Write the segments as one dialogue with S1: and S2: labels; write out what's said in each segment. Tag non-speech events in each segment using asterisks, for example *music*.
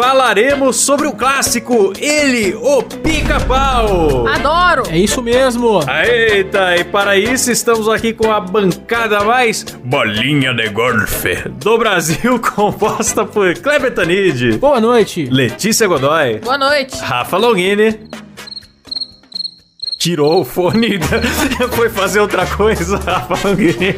S1: falaremos sobre o clássico, ele, o Pica-Pau.
S2: Adoro.
S3: É isso mesmo.
S1: Eita, e para isso estamos aqui com a bancada mais bolinha de golfe do Brasil, *laughs* composta por Kleber Tanid,
S3: Boa noite.
S1: Letícia Godoy,
S2: Boa noite.
S1: Rafa Longini. Tirou o fone *laughs* e foi fazer outra coisa, *laughs* Rafa Longini.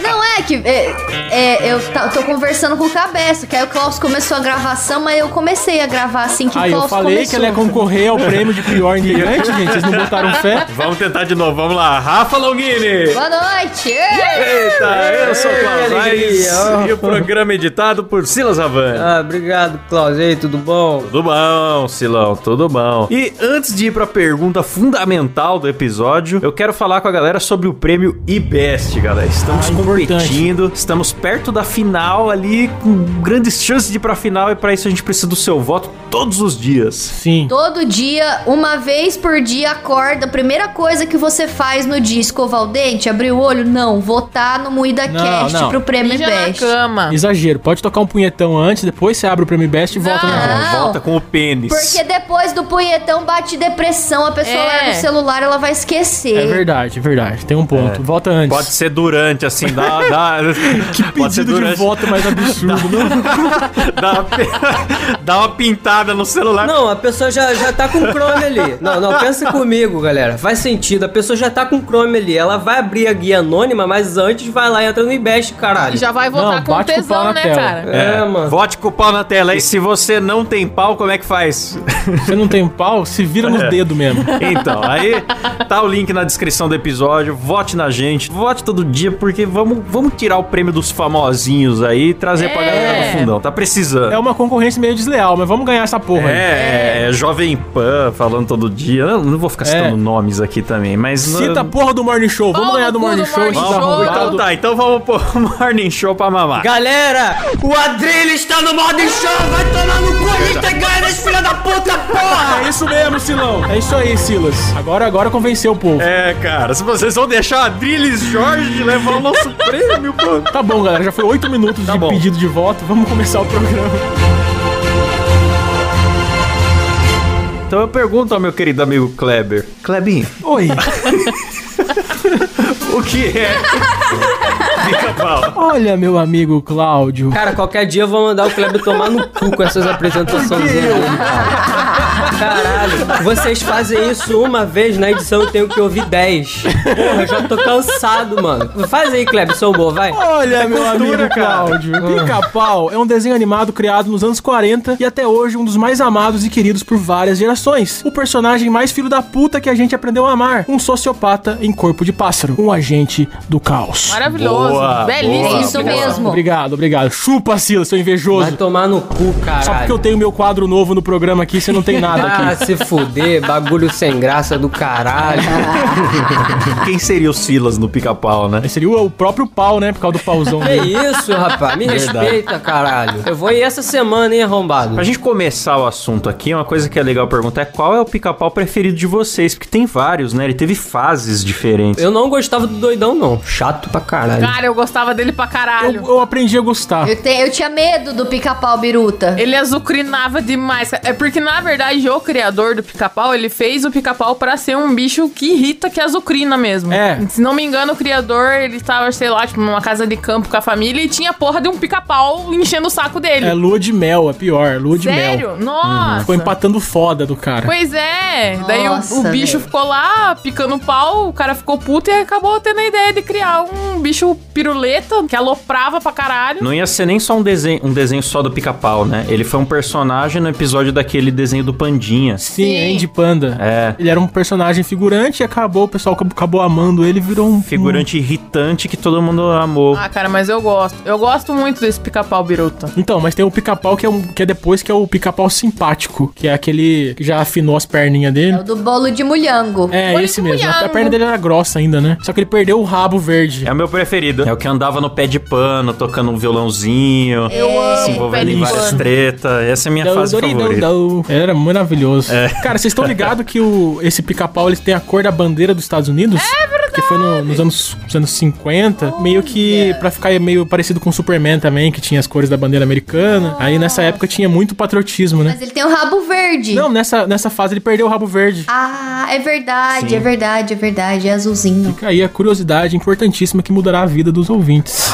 S4: Não é que é, é, eu tô conversando com o Cabeça, que aí o Klaus começou a gravação, mas eu comecei a gravar assim que o
S3: Aí
S4: Klaus
S3: eu falei
S4: começou.
S3: que ela ia concorrer ao prêmio de pior integrante, gente. Vocês não botaram fé?
S1: Vamos tentar de novo, vamos lá. Rafa Longini.
S4: Boa noite!
S1: Eita, eu sou o Klaus Aires e o programa é editado por Silas Havani.
S5: Ah, obrigado, Klaus. E aí, tudo bom?
S1: Tudo bom, Silão, tudo bom. E antes de ir pra pergunta fundamental do episódio, eu quero falar com a galera sobre o prêmio IBEST, galera. Estamos
S3: Ah, importante.
S1: Competindo, estamos perto da final ali, com grandes chances de ir pra final, e pra isso a gente precisa do seu voto todos os dias.
S3: Sim.
S4: Todo dia, uma vez por dia, acorda. A primeira coisa que você faz no dia, escovar o dente, abrir o olho? Não, votar no Moída
S3: Não,
S4: Cast
S3: não.
S4: pro prêmio
S2: Mija na
S4: Best.
S2: cama.
S3: Exagero. Pode tocar um punhetão antes, depois você abre o prêmio Best e volta na
S4: Não.
S1: Volta com o pênis.
S4: Porque depois do punhetão bate depressão, a pessoa
S2: É.
S4: larga o celular, ela vai esquecer.
S3: É verdade, é verdade. Tem um ponto. Volta antes.
S1: Pode ser durante, assim, dá. dá que pode ser
S3: Pedido de
S1: durante.
S3: voto mais absurdo, não? *laughs*
S1: Dá uma, dá uma pintada no celular.
S5: Não, a pessoa já, já tá com Chrome ali. Não, não, pensa comigo, galera. Faz sentido. A pessoa já tá com Chrome ali. Ela vai abrir a guia anônima, mas antes vai lá e entra no Ibest, caralho.
S2: E já vai votar
S3: Não,
S2: com
S3: bate com o pau
S2: tesão,
S3: na
S2: né,
S3: tela.
S2: cara?
S5: É, mano.
S1: Vote com o pau na tela. E se você não tem pau, como é que faz?
S3: Você não tem pau, se vira nos
S1: É.
S3: dedos mesmo.
S1: Então, aí tá o link na descrição do episódio. Vote na gente. Vote todo dia, porque vamos, vamos tirar o prêmio dos famosinhos aí e trazer pra
S2: É.
S1: galera do fundão. Tá precisando.
S3: É uma concorrência meio desleal, mas vamos ganhar essa porra. aí.
S1: É, é, Jovem Pan falando todo dia. Eu não vou ficar citando
S3: É.
S1: nomes aqui também, mas.
S3: Cita a porra do Morning Show. Vamos
S2: Pau
S3: ganhar do Morning
S2: do
S3: Show.
S2: Morning Show.
S1: Então tá, então vamos pôr o Morning Show pra mamar.
S5: Galera, o Adrilho está no modo show. Vai tomar no cu. A gente tá ganhando esse filho da puta, porra.
S3: É isso mesmo, Silão. É isso aí, Silas. Agora, agora convenceu o povo.
S1: É, cara, se vocês vão deixar a Drilis Jorge levar o nosso prêmio, *laughs* pô.
S3: Tá bom, galera. Já foi oito minutos
S1: Tá
S3: de
S1: bom.
S3: pedido de voto. Vamos começar o programa.
S1: Então eu pergunto ao meu querido amigo Kleber. Klebinho,
S3: Oi. *laughs*
S1: o que é pica-pau?
S3: Olha, meu amigo Cláudio.
S5: Cara, qualquer dia eu vou mandar o Kleber tomar no cu com essas apresentações dele. Caralho, vocês fazem isso uma vez na edição eu tenho que ouvir 10. Porra, eu já tô cansado, mano. Faz aí, Kleber, sou boa, vai.
S3: Olha, meu
S1: cultura,
S3: amigo
S1: cara.
S3: Cláudio. Pica-Pau é um desenho animado criado nos anos 40 e até hoje um dos mais amados e queridos por várias gerações. O personagem mais filho da puta que a gente aprendeu a amar. Um sociopata em corpo de pássaro. Um agente do caos.
S2: Maravilhoso.
S1: Boa,
S2: Belíssimo.
S1: boa,
S4: É isso
S1: boa.
S4: mesmo.
S3: Obrigado, obrigado. Chupa, Silas, seu
S5: Vai
S3: invejoso.
S5: tomar no cu,
S3: Só porque eu tenho meu quadro novo no programa aqui, você não tem nada. Aqui.
S5: Ah, se fuder, bagulho sem graça do caralho. *laughs*
S1: Quem seria o Silas no pica-pau, né?
S3: Seria o, o próprio pau, né? Por causa do pauzão
S5: Que
S3: dele.
S5: isso, rapaz? Me
S1: Verdade.
S5: respeita, caralho. Eu vou ir essa semana, hein, arrombado?
S1: Pra gente começar o assunto aqui, uma coisa que é legal perguntar é qual é o pica-pau preferido de vocês? Porque tem vários, né? Ele teve fases diferentes.
S5: Eu não gostava do doidão, não. Chato pra caralho.
S2: Cara, eu gostava dele pra caralho.
S3: Eu, eu aprendi a gostar.
S4: Eu, te- eu tinha medo do pica-pau biruta.
S2: Ele azucrinava demais. É porque, na verdade, o criador do pica-pau, ele fez o pica-pau pra ser um bicho que irrita, que azucrina mesmo.
S3: É.
S2: Se não me engano, o criador, ele tava, sei lá, tipo, numa casa de campo com a família e tinha a porra de um pica-pau enchendo o saco dele.
S3: É lua de mel, é pior. Lua de
S2: Sério?
S3: mel.
S2: Nossa.
S3: Ficou empatando foda do cara.
S2: Pois é. Daí o-
S4: Nossa,
S2: o, bicho ficou lá picando pau, o cara ficou puto e acabou tendo a ideia de criar um bicho piruleta que aloprava pra caralho.
S1: Não ia ser nem só um desenho, um desenho só do pica-pau, né? Ele foi um personagem no episódio daquele desenho do Pandinha.
S3: Sim,
S2: Sim.
S3: Andy Panda.
S1: É.
S3: Ele era um personagem figurante e acabou, o pessoal acabou- amando ele e virou um.
S1: Figurante irritante que todo mundo amou.
S2: Ah, cara, mas eu gosto. Eu gosto muito desse pica-pau biruta.
S3: um- Então, mas tem o pica-pau que, é um- que é depois, que é o pica-pau simpático, que é aquele que já afinou as perninhas
S4: É
S3: dele.
S4: o do bolo de mulhango.
S3: É,
S2: Olha
S3: esse mesmo. A
S2: mulhango.
S3: perna dele era grossa ainda, né? Só que ele perdeu o rabo verde.
S1: É o meu preferido. É o que andava no pé de pano, tocando um violãozinho.
S2: Eu amo
S1: Se envolvendo em várias tretas. Essa é a minha
S3: Dou,
S1: fase
S3: dou,
S1: favorita.
S3: dou. Era maravilhoso. Cara, vocês estão ligados que o, esse pica-pau ele tem a cor da bandeira dos Estados Unidos? É verdade. Que foi no- nos anos, nos anos 50. meio que pra ficar meio parecido com o Superman também, que tinha as cores da bandeira americana. Aí nessa época tinha muito patriotismo, né?
S4: Mas ele tem o rabo verde.
S3: Não, nessa, nessa fase ele perdeu o rabo verde.
S4: Ah, é verdade,
S1: Sim.
S4: é verdade, é verdade. É azulzinho.
S3: Fica aí a curiosidade importantíssima que mudará a vida dos ouvintes.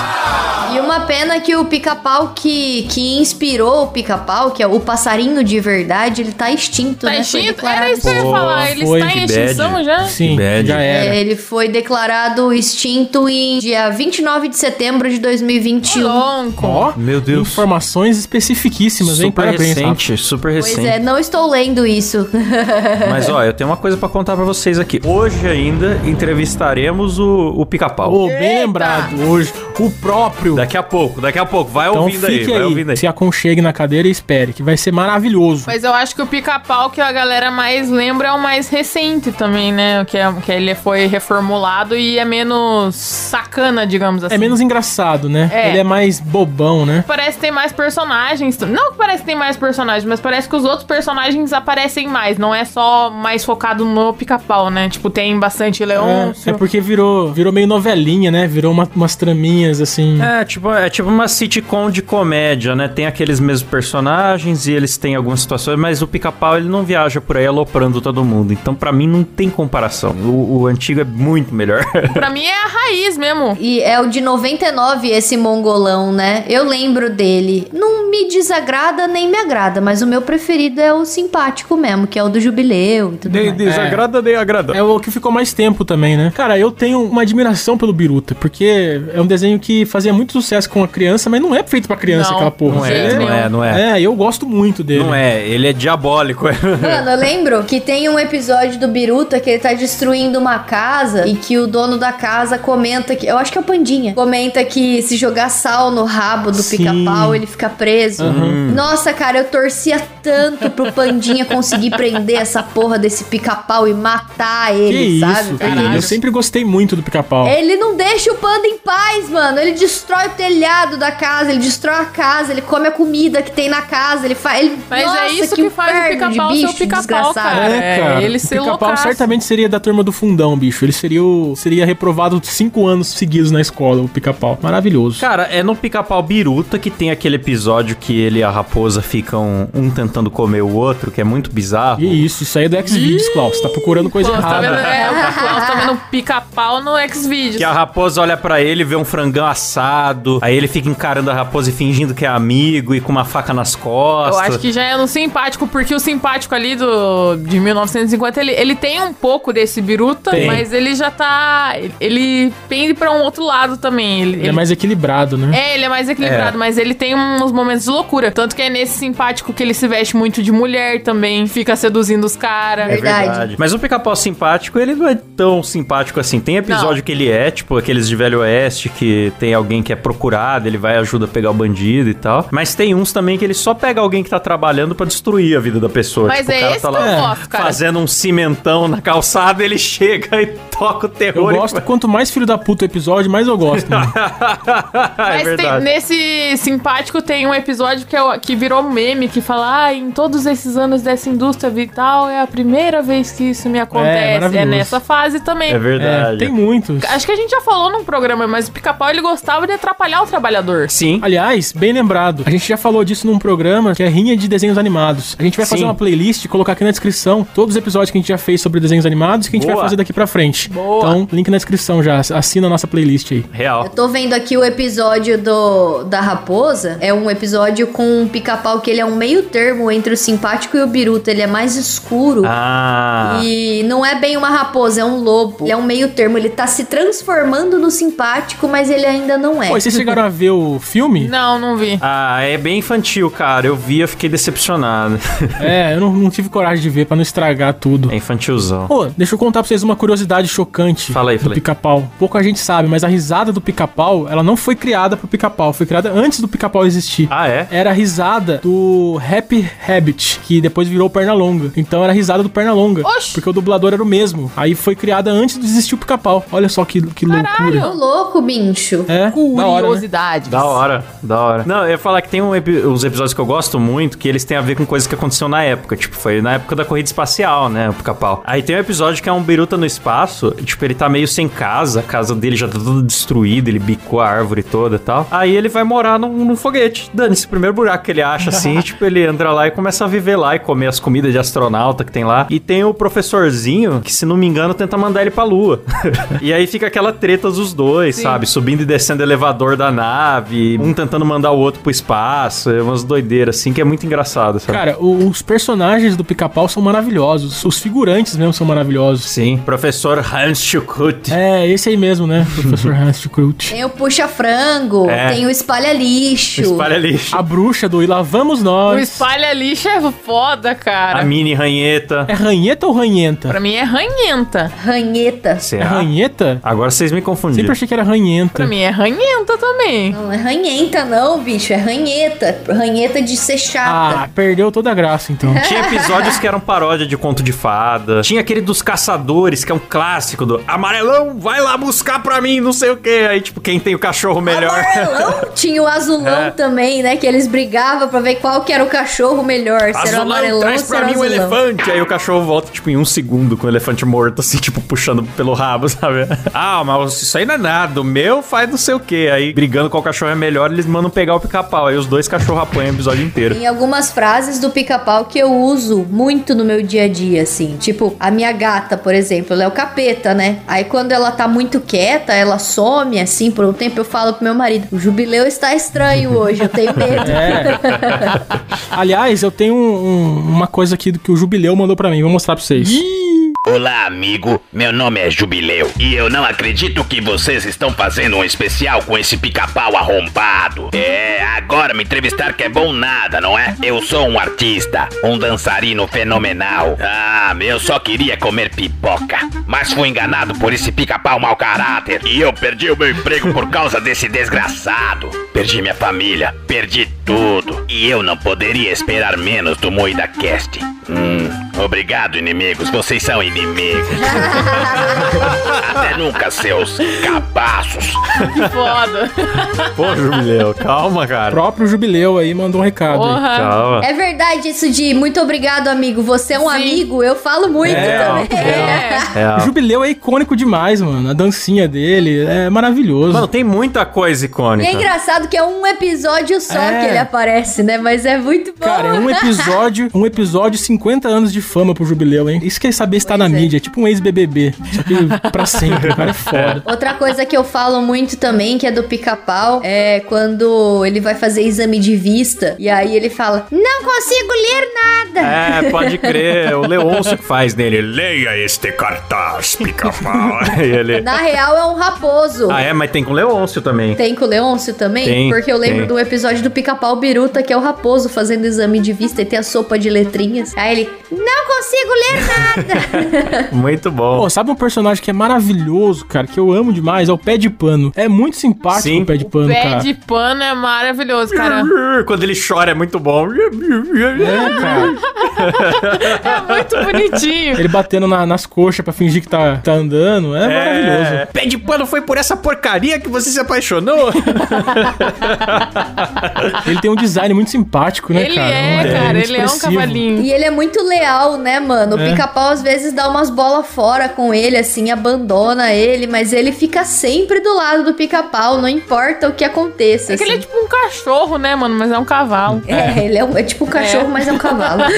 S4: E uma pena que o pica-pau que, que inspirou o pica-pau, que é o passarinho de verdade, ele tá extinto,
S2: Tá
S4: né? Foi
S2: extinto?
S4: declarado
S2: Era isso que eu ia falar. Ele
S3: foi,
S2: está em extinção
S1: bad.
S2: já?
S3: Sim,
S1: bad.
S3: já era.
S4: É, ele foi declarado extinto em dia 29 de setembro de 2021.
S2: Lonco.
S3: Ó,
S1: Meu Deus.
S3: informações especificíssimas, hein?
S1: Super
S3: Parabéns, Rafa.
S1: recente, super
S4: Pois
S1: recente.
S4: é, não estou lendo isso. *laughs*
S1: Mas ó, eu tenho uma coisa pra contar pra vocês aqui. Hoje ainda entrevistaremos o, o pica-pau.
S3: Oh, bem lembrado hoje. O próprio.
S1: Daqui a pouco, daqui a pouco. Vai
S3: Então
S1: ouvindo aí,
S3: fique
S1: vai
S3: aí,
S1: ouvindo aí.
S3: se aconchegue na cadeira e espere, que vai ser maravilhoso.
S2: Mas eu acho que o pica-pau que a galera mais lembra é o mais recente também, né? Que, é, que ele foi reformulado e é menos sacana, digamos assim.
S3: É menos engraçado, né?
S2: É.
S3: Ele é mais bobão, né?
S2: Parece que tem mais personagens. Não que parece que tem mais personagens, mas parece que os outros personagens aparecem mais. Não é só mais focado no pica-pau, né? Tipo, tem bastante
S3: É,
S2: Leôncio.
S3: é porque virou, virou meio novelinha, né? Virou uma- umas traminhas assim.
S1: É, tipo, é tipo uma sitcom de comédia, né? Tem aqueles mesmos personagens e eles têm algumas situações, mas o pica-pau ele não viaja por aí aloprando todo mundo. Então, pra mim, não tem comparação. O, o antigo é muito melhor. *laughs*
S2: Pra mim é a raiz mesmo.
S4: E é o de 99 esse mongolão, né? Eu lembro dele. Não me desagrada nem me agrada, mas o meu preferido é o simpático mesmo, que é o do jubileu e tudo mais.
S1: desagrada, nem agrada.
S3: É o que ficou mais tempo também, né? Cara, eu tenho uma admiração pelo Biruta, porque é um desenho que fazia muito sucesso com a criança, mas não é feito pra criança
S2: Não,
S3: aquela porra.
S1: Não é, não é, não é.
S3: É, eu gosto muito dele.
S1: Não é, ele é diabólico. *laughs*
S4: Mano, eu lembro que tem um episódio do Biruta que ele tá destruindo uma casa e que o dono da casa comenta que. Eu acho que é o Pandinha. Comenta que se jogar sal no rabo do pica-pau, ele fica preso. Nossa, cara, eu torcia tanto pro Pandinha conseguir prender essa porra desse pica-pau e matar
S3: Que
S4: ele,
S3: isso,
S4: sabe?
S3: cara.
S4: Porque
S3: Eu sempre gostei muito do pica-pau.
S4: ele não deixa o panda em paz, mano. Ele destrói o telhado da casa, ele destrói a casa, ele come a comida que tem na casa, ele faz. Ele...
S2: Mas
S4: Nossa,
S2: é isso que, faz o pica-pau ser o pica-pau,
S4: desgraçado.
S2: cara.
S3: É, cara.
S2: ele
S3: o
S2: ser
S3: pica-pau certamente seria da turma do fundão, bicho. Ele seria, o, seria reprovado cinco anos seguidos na escola, o pica-pau. Maravilhoso.
S1: Cara, é no pica-pau biruta que tem aquele episódio que ele e a raposa ficam um tentando comer o outro, que é muito bizarro.
S3: E isso, isso aí é do Xvideos, Klaus. Tá procurando coisa
S2: Klaus tá vendo,
S3: errada.
S2: é, o Klaus tá vendo pica-pau no Xvideos.
S1: Que a raposa olha pra ele, vê um frangão assado, aí ele fica encarando a raposa e fingindo que é amigo e com uma faca nas
S2: Eu
S1: costas.
S2: acho que já é no simpático, porque o simpático ali do, de 1950, ele, ele tem um pouco desse biruta,
S3: Tem.
S2: mas ele já tá. Ele pende pra um outro lado também. Ele,
S3: Ele é mais equilibrado, né?
S2: É, ele é mais equilibrado,
S1: É.
S2: mas ele tem uns momentos de loucura. Tanto que é nesse simpático que ele se veste veste muito de mulher também, fica seduzindo os caras.
S1: É
S4: Verdade.
S1: Mas o pica-pau simpático, ele não é tão simpático assim. Tem episódio
S2: Não.
S1: que ele é, tipo aqueles de Velho Oeste, que tem alguém que é procurado, ele vai e ajuda a pegar o bandido e tal. Mas tem uns também que ele só pega alguém que tá trabalhando pra destruir a vida da pessoa.
S2: Mas
S1: tipo,
S2: é
S1: o cara
S2: esse
S1: tá
S2: que eu
S1: lá
S2: gosto, cara.
S1: fazendo um cimentão na calçada, ele *laughs* chega e toca o
S3: Eu
S1: terror. e
S3: gosto,
S1: vai-
S3: quanto mais filho da puta o episódio, mais eu gosto. né? *laughs*
S1: é
S2: Mas tem- nesse simpático tem um episódio que, é o- que virou meme, que fala, ah, em todos esses anos dessa indústria vital, é a primeira vez que isso me acontece. É,
S3: maravilhoso.
S2: nessa fase também.
S1: É verdade.
S3: É, tem muitos.
S2: Acho que a gente já falou num programa, mas o pica-pau ele gostava de atrapalhar o trabalhador.
S1: Sim.
S3: Aliás, bem lembrado, a gente já falou disso num programa que é Rinha de Desenhos Animados. A gente vai fazer
S1: Sim.
S3: uma playlist e colocar aqui na descrição todos os episódios que a gente já fez sobre desenhos animados e que a gente
S1: Boa.
S3: vai fazer daqui pra frente.
S2: Boa.
S3: Então, link na descrição já. Assina a nossa playlist aí.
S1: Real.
S4: Eu tô vendo aqui o episódio do da raposa. É um episódio com um pica-pau que ele é um meio termo entre o simpático e o biruta. Ele é mais escuro.
S1: Ah.
S4: E não é bem uma raposa, é um lobo. Ele é um meio termo. Ele tá se transformando no simpático, mas ele ainda não é.
S3: Pô, e vocês chegaram a ver o filme?
S2: Não, não vi.
S1: Ah, é bem infantil, cara. Eu vi, eu fiquei decepcionado. *laughs*
S3: É, eu não, não tive coragem de ver pra não estragar tudo.
S1: É infantilzão.
S3: Pô, deixa eu contar pra vocês uma curiosidade chocante
S1: Fala aí,
S3: do pica-pau. Pouca gente sabe, mas a risada do pica-pau, ela não foi criada pro pica-pau, foi criada antes do pica-pau existir.
S1: Ah, é?
S3: Era a risada do Happy Rabbit, que depois virou Pernalonga. Então era a risada do Pernalonga.
S2: Oxi.
S3: Porque o dublador era o mesmo. Aí foi criada antes de existir o pica-pau. Olha só que, que
S4: Ô,
S3: loucura.
S4: louco, bicho.
S3: É, da hora, né?
S2: Curiosidades.
S1: Da hora, da hora. Não, eu ia falar que tem um epi- uns episódios que eu gosto muito que eles têm a ver com coisas que aconteceu na época. Tipo, foi na época da corrida espacial, né? O pica-pau. Aí tem um episódio que é um biruta no espaço. e, Tipo, ele tá meio sem casa. A casa dele já tá toda destruída. Ele bicou a árvore toda e tal. Aí ele vai morar num, num foguete. Dane-se, primeiro buraco que ele acha assim. *laughs* tipo, ele entra lá e começa a viver lá e comer as comidas de astronauta que tem lá. E tem o professorzinho que, se não me engano, tenta mandar ele pra lua. *laughs* e aí fica aquela treta dos dois, sabe? Subindo e descendo o elevador da nave. Um tentando mandar o outro pro espaço. É umas doideiras assim que é muito engraçado, sabe?
S3: Cara, o- os personagens do pica-pau são maravilhosos. Os figurantes mesmo são maravilhosos.
S1: Sim, professor Hans Schuckut.
S3: É, esse aí mesmo, né? *laughs* Professor Hans Schukrut.
S4: Tem o puxa-frango,
S1: É.
S4: tem o espalha-lixo.
S1: Espalha lixo.
S3: A bruxa do E lá vamos
S2: O
S3: nós.
S2: espalha lixo é foda, cara.
S1: A mini ranheta.
S3: É ranheta ou ranhenta?
S2: Pra mim é ranhenta.
S4: Ranheta.
S3: É
S1: Será?
S3: ranheta?
S1: Agora vocês me confundiram.
S3: Sempre achei que era ranhenta.
S2: Pra mim é ranhenta também.
S4: Não é ranhenta, não, bicho. É ranheta. Ranheta de ser
S3: Ah,
S4: chata.
S3: perdeu toda a graça, então.
S1: Tinha episódios que eram paródia de conto de fada. Tinha aquele dos caçadores, que é um clássico do amarelão, vai lá buscar pra mim, não sei o que. Aí, tipo, quem tem o cachorro melhor.
S4: Amarelão *laughs* tinha o azulão
S1: É.
S4: também, né? Que eles brigavam pra ver qual que era o cachorro melhor. Se era o
S1: Azulão,
S4: amarelão
S1: traz pra mim
S4: azulão.
S1: elefante. Aí o cachorro volta, tipo, em um segundo com o elefante morto, assim, tipo, puxando pelo rabo, *laughs* sabe? Ah, mas isso aí não é nada. O meu faz não sei o que. Aí, brigando qual cachorro é melhor, eles mandam pegar o pica-pau. Aí os dois cachorros apanham o episódio inteiro.
S4: Tem algumas frases do pica-pau que eu uso muito no meu dia a dia, assim. Tipo, a minha gata, por exemplo, ela é o capeta, né? Aí quando ela tá muito quieta, ela some, assim, por um tempo eu falo pro meu marido: o jubileu está estranho hoje, eu tenho medo. *laughs*
S3: É. *laughs* Aliás, eu tenho um- um- uma coisa aqui do que o Jubileu mandou pra mim. Vou mostrar pra vocês.
S6: Olá, amigo. Meu nome é Jubileu e eu não acredito que vocês estão fazendo um especial com esse pica-pau arrombado. É, agora me entrevistar que é bom nada, não é? Eu sou um artista, um dançarino fenomenal. Ah, eu só queria comer pipoca, mas fui enganado por esse pica-pau mau caráter e eu perdi o meu emprego por causa desse desgraçado. Perdi minha família, perdi tudo e eu não poderia esperar menos do Moída Cast. Hum, obrigado, inimigos. Vocês são inimigos. *laughs* Até nunca, seus cabaços.
S2: Que foda.
S1: Pô, Jubileu, calma,
S3: O
S1: cara.
S3: próprio Jubileu aí mandou um recado. aí.
S2: Porra.
S1: Calma.
S4: É verdade isso de muito obrigado, amigo. Você é um
S2: Sim.
S4: amigo, eu falo muito
S1: É,
S4: também.
S2: É.
S3: O Jubileu é icônico demais, mano. A dancinha dele é maravilhoso.
S1: Mano, tem muita coisa
S4: E
S1: icônica.
S4: é engraçado que é um episódio só
S3: É.
S4: que ele aparece, né? Mas é muito bom.
S3: Cara, é um *laughs* episódio, um episódio 50 anos de fama pro jubileu, hein? Isso que é saber estar
S4: Pois
S3: na
S4: é.
S3: mídia, é tipo um ex-BBB. Só que pra sempre, o cara é foda.
S4: Outra coisa que eu falo muito também, que é do pica-pau, é quando ele vai fazer exame de vista e aí ele fala: Não consigo ler nada.
S1: É, pode crer. O Leôncio que faz nele. Leia este cartaz, pica-pau. *laughs* Ele...
S4: Na real é um raposo.
S1: Ah, é? Mas tem com o Leôncio também.
S4: Tem com o Leôncio também?
S1: Tem,
S4: Porque eu lembro
S1: tem.
S4: do episódio do Pica-Pau Biruta, que é o raposo fazendo exame de vista e tem a sopa de letrinhas. Aí ele, não consigo ler nada. *laughs*
S1: Muito bom.
S3: Pô, sabe um personagem que é maravilhoso, cara, que eu amo demais? É o Pé de Pano. É muito simpático
S1: Sim.
S3: o Pé de Pano,
S2: Pé
S3: cara.
S2: de pano é maravilhoso, cara. *laughs*
S1: Quando ele chora é muito bom.
S3: É, cara. *laughs*
S2: É muito bonitinho.
S3: Ele batendo na- nas coxas pra fingir que tá, tá andando. É, maravilhoso.
S1: Pé de pano foi por essa porcaria que você se apaixonou? *laughs*
S3: Ele tem um design muito simpático, né,
S2: ele
S3: cara?
S2: é,
S3: muito
S2: cara, ele é um cavalinho.
S4: E ele é muito leal, né, mano? O
S3: É.
S4: pica-pau às vezes dá umas bolas fora com ele, assim, abandona ele, mas ele fica sempre do lado do pica-pau, não importa o que aconteça.
S2: É que ele é
S4: assim.
S2: tipo um cachorro, né, mano? Mas é um cavalo.
S4: É, ele é, um- é tipo um cachorro, mas é um cavalo. *laughs*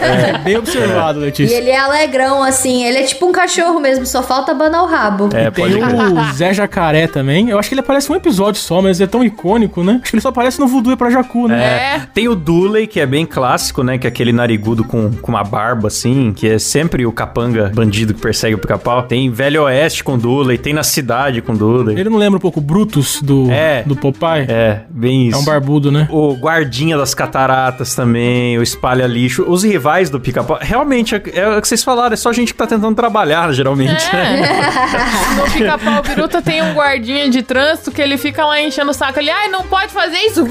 S3: É, bem observado,
S4: e
S3: Letícia.
S4: ele é alegrão, assim, ele é tipo um cachorro mesmo, só falta abanar o rabo.
S1: É,
S3: Tem
S1: pode crer.
S3: o Zé Jacaré também. Eu acho que ele aparece um episódio só, mas é tão icônico, né? Acho que ele só aparece no Voodoo e pra Jacu, né?
S2: É.
S1: Tem o Dooley, que é bem clássico, né? Que é aquele narigudo com, com uma barba, assim, que é sempre o capanga bandido que persegue o pica-pau. Tem Velho Oeste com Dooley, tem na cidade com Dooley.
S3: Ele não lembra um pouco o Brutus do,
S1: É.
S3: do Popeye?
S1: É, bem
S3: É
S1: isso.
S3: um barbudo, né?
S1: O guardinha das cataratas também, o espalha lixo, os rivais do pica-pau. Realmente, é, é o que vocês falaram, é só gente que tá tentando trabalhar, geralmente. né?
S2: É. *laughs* No pica-pau biruta tem um guardinha de trânsito que ele fica lá enchendo o saco. Ele, ai, não pode fazer isso.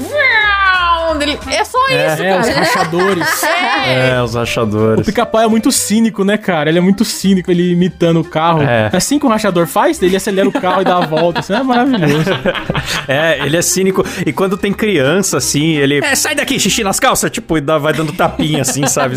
S2: Ele- É só isso,
S3: É, os
S2: cara.
S3: rachadores. *laughs*
S2: É.
S1: É, os
S3: O
S1: rachadores.
S3: pica-pau é muito cínico, né, cara? Ele é muito cínico, ele imitando o carro.
S1: É.
S3: Assim que o rachador faz, ele acelera o carro e dá a volta. Isso é maravilhoso. *laughs*
S1: É, ele é cínico. E quando tem criança, assim, ele. É, sai daqui, xixi nas calças, tipo, e dá- vai dando tapinha, assim, sabe?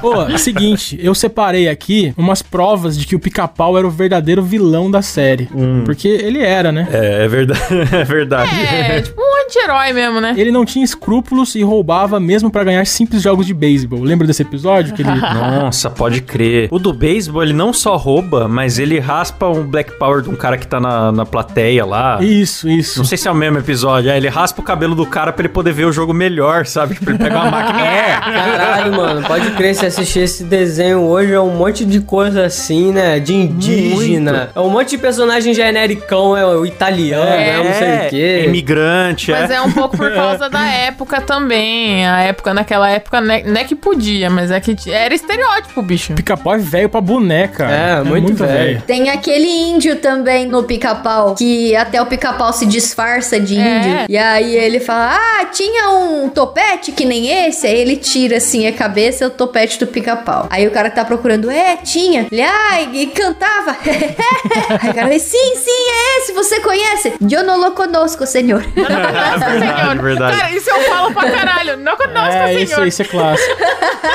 S3: Pô, é o seguinte, eu separei aqui umas provas de que o pica-pau era o verdadeiro vilão da série. Porque ele era, né?
S1: É, é verdade. *laughs* É verdade.
S2: É, tipo anti-herói mesmo, né?
S3: Ele não tinha escrúpulos e roubava mesmo pra ganhar simples jogos de beisebol. Lembra desse episódio? Que ele... *laughs*
S1: Nossa, pode crer. O do beisebol, ele não só rouba, mas ele raspa um Black Power de um cara que tá na, na plateia lá.
S3: Isso, isso.
S1: Não sei se é o mesmo episódio. É, ele raspa o cabelo do cara pra ele poder ver o jogo melhor, sabe? Tipo, ele pega uma máquina. *laughs* É!
S5: Caralho, mano, pode crer, se assistir esse desenho hoje é um monte de coisa assim, né? De indígena. É um monte de personagem genericão, é o italiano, é, não sei o quê.
S1: Imigrante,
S2: Mas
S1: é.
S2: é um pouco por *laughs* causa da época também. A época, naquela época, né- não é que podia, mas é que era estereótipo, bicho.
S3: Pica-pau é velho pra boneca.
S5: É, muito velho.
S4: Tem aquele índio também no pica-pau, que até o pica-pau se disfarça de
S2: É.
S4: índio. E aí ele fala: Ah, tinha um topete que nem esse. Aí ele tira assim a cabeça e o topete do pica-pau. Aí o cara tá procurando: É, tinha. Ele, ah, e, cantava. *laughs* aí o cara fala: Sim, sim, é esse, você conhece? Eu não lo conosco, senhor. *laughs*
S2: Nossa, senhor.
S1: verdade.
S2: Cara, isso eu falo pra caralho. Não conosco,
S3: É, isso,
S2: senhor.
S3: isso é clássico.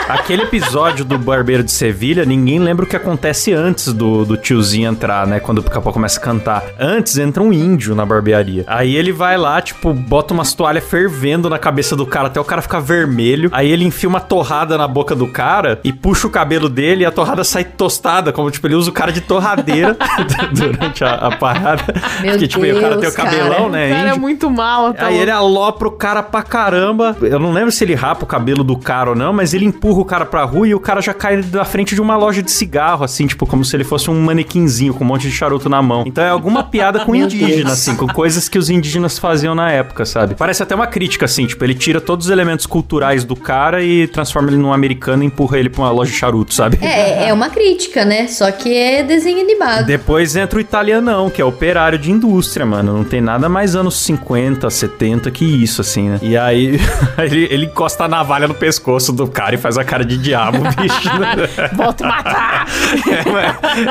S1: Aquele episódio do Barbeiro de Sevilha, ninguém lembra o que acontece antes do, do tiozinho entrar, né? Quando o pica-pau começa a cantar. Antes entra um índio na barbearia. Aí ele vai lá, tipo, bota umas toalhas fervendo na cabeça do cara até o cara ficar vermelho. Aí ele enfia uma torrada na boca do cara e puxa o cabelo dele e a torrada sai tostada. Como, tipo, ele usa o cara de torradeira *laughs* durante a, a parada.
S4: Meu
S1: Porque, tipo, o cara tem o
S4: Deus,
S1: cabelão,
S4: cara.
S1: né?
S2: O cara é
S1: índio.
S2: muito mal, tá
S1: Aí ele alopra o cara pra caramba. Eu não lembro se ele rapa o cabelo do cara ou não, mas ele empurra o cara pra rua e o cara já cai na frente de uma loja de cigarro, assim, tipo, como se ele fosse um manequinzinho com um monte de charuto na mão. Então é alguma piada com *laughs* indígena, assim, com coisas que os indígenas faziam na época, sabe? Parece até uma crítica, assim, tipo, ele tira todos os elementos culturais do cara e transforma ele num americano e empurra ele pra uma loja de charuto, sabe?
S4: É, é uma crítica, né? Só que é desenho animado.
S1: Depois entra o italianão, que é operário de indústria, mano. Não tem nada mais anos 50, 70 que isso, assim, né? E *laughs* aí ele, ele encosta a navalha no pescoço do cara e faz a cara de diabo, *laughs* bicho.
S2: E matar!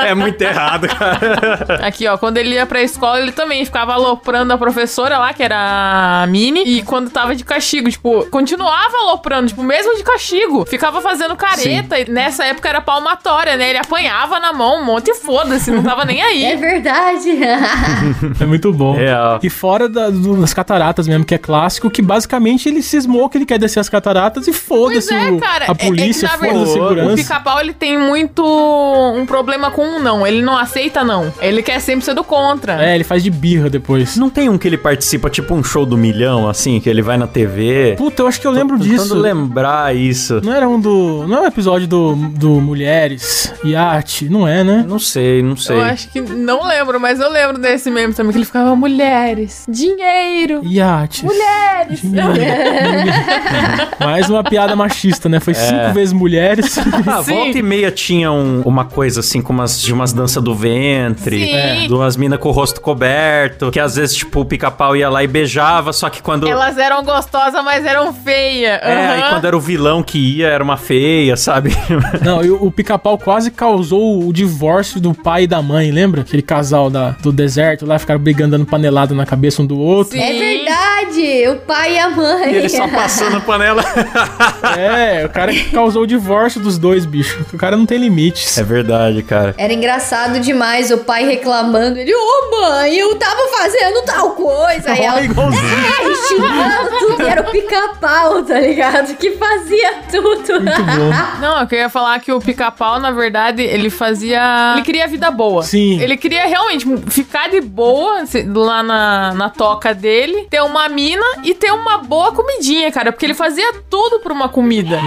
S1: é, é muito errado, cara.
S2: Aqui, ó, quando ele ia pra escola, ele também ficava aloprando a professora lá, que era a Mini, e quando tava de castigo, tipo, continuava aloprando, tipo, mesmo de castigo. Ficava fazendo careta, e nessa época era palmatória, né? Ele apanhava na mão um monte e foda-se, não tava nem
S4: É
S2: aí.
S4: verdade. *laughs*
S3: É muito bom.
S1: Real.
S3: E fora da- do- das cataratas cataratas mesmo, que é clássico, que basicamente ele cismou que ele quer descer as cataratas e foda-se
S2: é,
S3: a polícia,
S2: é, é
S3: foda-se a
S2: verdade, O
S3: segurança.
S2: pica-pau, ele tem muito um problema com o não. Ele não aceita não. Ele quer sempre ser do contra.
S3: É, ele faz de birra depois.
S1: Não tem um que ele participa, tipo um show do milhão, assim, que ele vai na TV?
S3: Puta, eu acho que eu lembro
S1: Tô
S3: disso.
S1: tentando lembrar isso.
S3: Não era um do. Não é um episódio do, do Mulheres, Iate, não é, né?
S1: Não sei, não sei.
S2: Eu acho que não lembro, mas eu lembro desse meme também, que ele ficava mulheres, dinheiro,
S3: Iate.
S2: Mulheres. *laughs*
S3: Mais uma piada machista, né? Foi cinco vezes mulheres. *laughs*
S1: Ah,
S2: Sim.
S1: volta e meia tinha um- uma coisa assim, com umas, de umas danças do ventre,
S2: Sim. É.
S1: de umas minas com o rosto coberto, que às vezes, tipo, o pica-pau ia lá e beijava, só que quando.
S2: Elas eram gostosas, mas eram feias.
S1: É, aí
S2: Aham.
S1: quando era o vilão que ia, era uma feia, sabe? *laughs*
S3: Não, e o, o pica-pau quase causou o divórcio do pai e da mãe, lembra? Aquele casal da, do deserto lá, ficaram brigando, dando panelada na cabeça um do outro.
S2: Sim.
S4: É verdade, o pai e a mãe.
S1: E ele só passando a panela. *laughs*
S3: É, o cara que causou o divórcio dos dois, bicho. O cara não tem limites.
S1: É verdade, cara.
S4: Era engraçado demais o pai reclamando. Ele, ô mãe, eu tava fazendo tal coisa. Aí ela,
S3: igualzinho.
S4: é, xingando tudo. E era o pica-pau, tá ligado? Que fazia tudo.
S3: Muito bom. *laughs*
S2: Não, eu queria falar que o pica-pau, na verdade, ele fazia. Ele queria vida boa.
S3: Sim.
S2: Ele queria realmente ficar de boa lá na, na toca dele, ter uma mina e ter uma boa comidinha, cara. Porque ele fazia tudo por uma comida.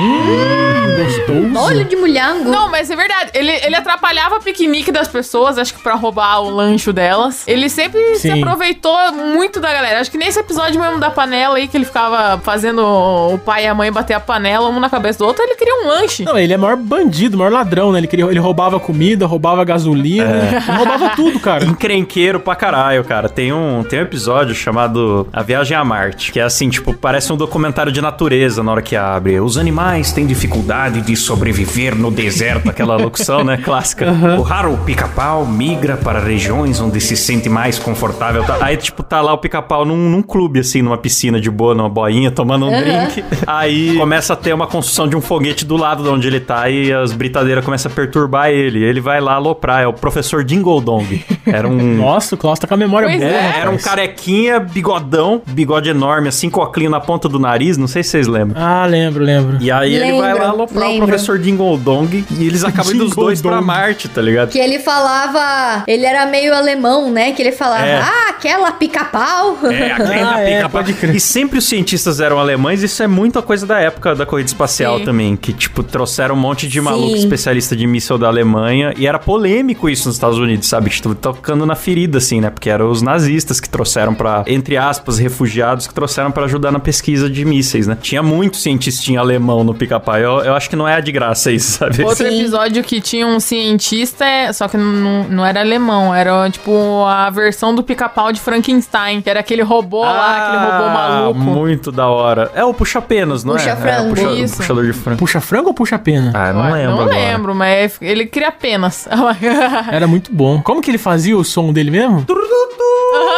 S3: Gostoso.
S4: Olho de mulhango.
S2: Não, mas é verdade. Ele, ele atrapalhava o piquenique das pessoas, acho que pra roubar o lancho delas. Ele sempre se
S3: Sim.
S2: aproveitou muito da galera. Acho que nesse episódio mesmo da panela aí, que ele ficava fazendo o pai e a mãe bater a panela um na cabeça do outro, ele queria um lanche.
S3: Não, ele é maior bandido, maior ladrão, né? Ele, queria, ele roubava comida, roubava gasolina, ele roubava tudo, cara. *laughs*
S1: Encrenqueiro pra caralho, cara. Tem um, tem um episódio chamado A Viagem a Marte, que é assim, tipo, parece um documentário de natureza na hora que abre. Os animais têm dificuldade de sobreviver no deserto, aquela locução, né, clássica. O raro pica-pau migra para regiões onde se sente mais confortável. Tá- Aí, tipo, tá lá o pica-pau num, num clube, assim, numa piscina de boa, numa boinha, tomando um drink. Aí começa a ter uma construção de um foguete do lado de onde ele tá e as britadeiras começam a perturbar ele. Ele vai lá aloprar, é o professor Dingle Dong. Era um...
S3: Nossa, o Klaus tá com a memória
S2: Pois
S3: boa.
S2: é.
S1: Era um carequinha, bigodão, bigode enorme, assim, coclinho na ponta do nariz, não sei se vocês lembram.
S3: Ah, lembro, lembro.
S1: E aí ele vai lá
S4: Lembro,
S1: aloprar o
S4: lembro.
S1: professor Dingle Dong e eles *laughs* acabam indo os dois pra. Marte, tá ligado?
S4: Que ele falava. Ele era meio alemão, né? Que ele falava,
S1: É.
S4: ah, aquela pica-pau.
S1: É, aquela *laughs*
S3: Ah, é,
S1: pica
S3: pode
S1: pau.
S3: crer.
S1: E sempre os cientistas eram alemães, isso é muita coisa da época da corrida espacial
S2: Sim.
S1: também, que, tipo, trouxeram um monte de
S4: Sim.
S1: maluco especialista de míssil da Alemanha, e era polêmico isso nos Estados Unidos, sabe? Tipo, tocando na ferida, assim, né? Porque eram os nazistas que trouxeram pra, entre aspas, refugiados, que trouxeram pra ajudar na pesquisa de mísseis, né? Tinha muito cientistinha alemão no pica-pau, eu, eu acho que não é de graça isso, sabe?
S2: Outro
S4: Sim.
S2: episódio que tinha um cientista, é- só que não, não era alemão, era tipo a versão do pica-pau de Frankenstein, que era aquele robô lá, aquele robô maluco.
S1: Ah, Muito da hora. É o puxa-penas, não é?
S4: Puxa-frango.
S1: É, o puxa- o
S2: Isso.
S1: puxador de frango.
S3: Puxa frango ou puxa pena?
S1: Ah, não
S2: Ué,
S1: lembro
S2: Não
S1: agora.
S2: lembro, mas ele cria penas. *laughs*
S3: Era muito bom. Como que ele fazia o som dele mesmo?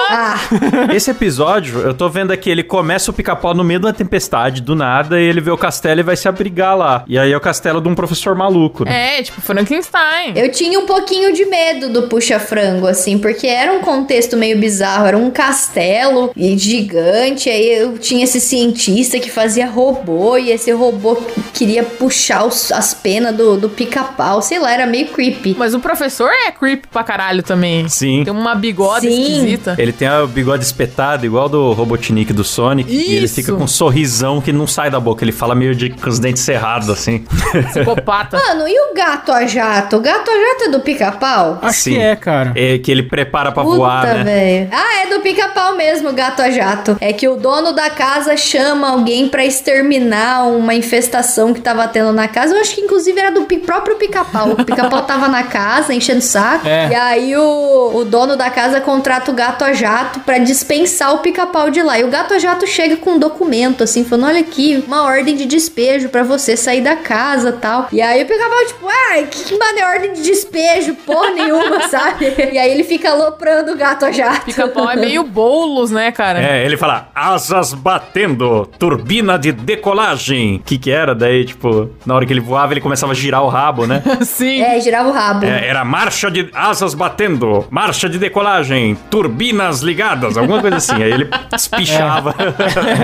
S4: Ah,
S1: Esse episódio, eu tô vendo aqui, ele começa o pica-pau no meio da tempestade, do nada, e ele vê o castelo e vai se abrigar lá. E aí é o castelo de um professor maluco, né?
S2: é, tipo Frankenstein.
S4: eu tinha um pouquinho de medo do puxa-frango, assim, porque era um contexto meio bizarro. Era um castelo e gigante. Aí eu tinha esse cientista que fazia robô, e esse robô queria puxar os- as penas do, do pica-pau. Sei lá, era meio creepy.
S2: Mas o professor é creepy pra caralho também.
S1: Sim.
S2: Tem uma bigode
S4: Sim.
S2: esquisita.
S1: Ele tem o bigode espetado, igual do Robotnik do Sonic. E ele
S2: Isso.
S1: fica com um sorrisão que não sai da boca. Ele fala meio de com os dentes cerrados, assim.
S2: Psicopata. *laughs*
S4: Mano, e o gato a jato? O gato a jato é do pica-pau?
S3: Acho
S1: Sim.
S3: que é, cara.
S1: É que ele prepara pra voar,
S4: Puta,
S1: né?
S4: velho. Ah, é do pica-pau mesmo, gato a jato. É que o dono da casa chama alguém pra exterminar uma infestação que tava tendo na casa. Eu acho que inclusive era do próprio pica-pau. O pica-pau tava na casa enchendo o saco.
S3: É.
S4: E aí o, o dono da casa contrata o gato a jato pra dispensar o pica-pau de lá. E o gato a jato chega com um documento assim, falando: olha aqui, uma ordem de despejo pra você sair da casa tal. E aí o pica-pau, tipo, ai, que, que mano é ordem de despejo? Porra nenhuma, *laughs* sabe? E aí ele fica aloprando o gato a jato.
S2: Pica-pau é meio bolos, né, cara?
S1: É, ele fala, asas batendo, turbina de decolagem. O que que era? Daí, tipo, na hora que ele voava, ele começava a girar o rabo, né? *laughs*
S2: Sim.
S4: É, girava o rabo.
S1: É, era marcha de asas batendo, marcha de decolagem, turbinas Ligadas, alguma coisa assim. Aí ele espichava.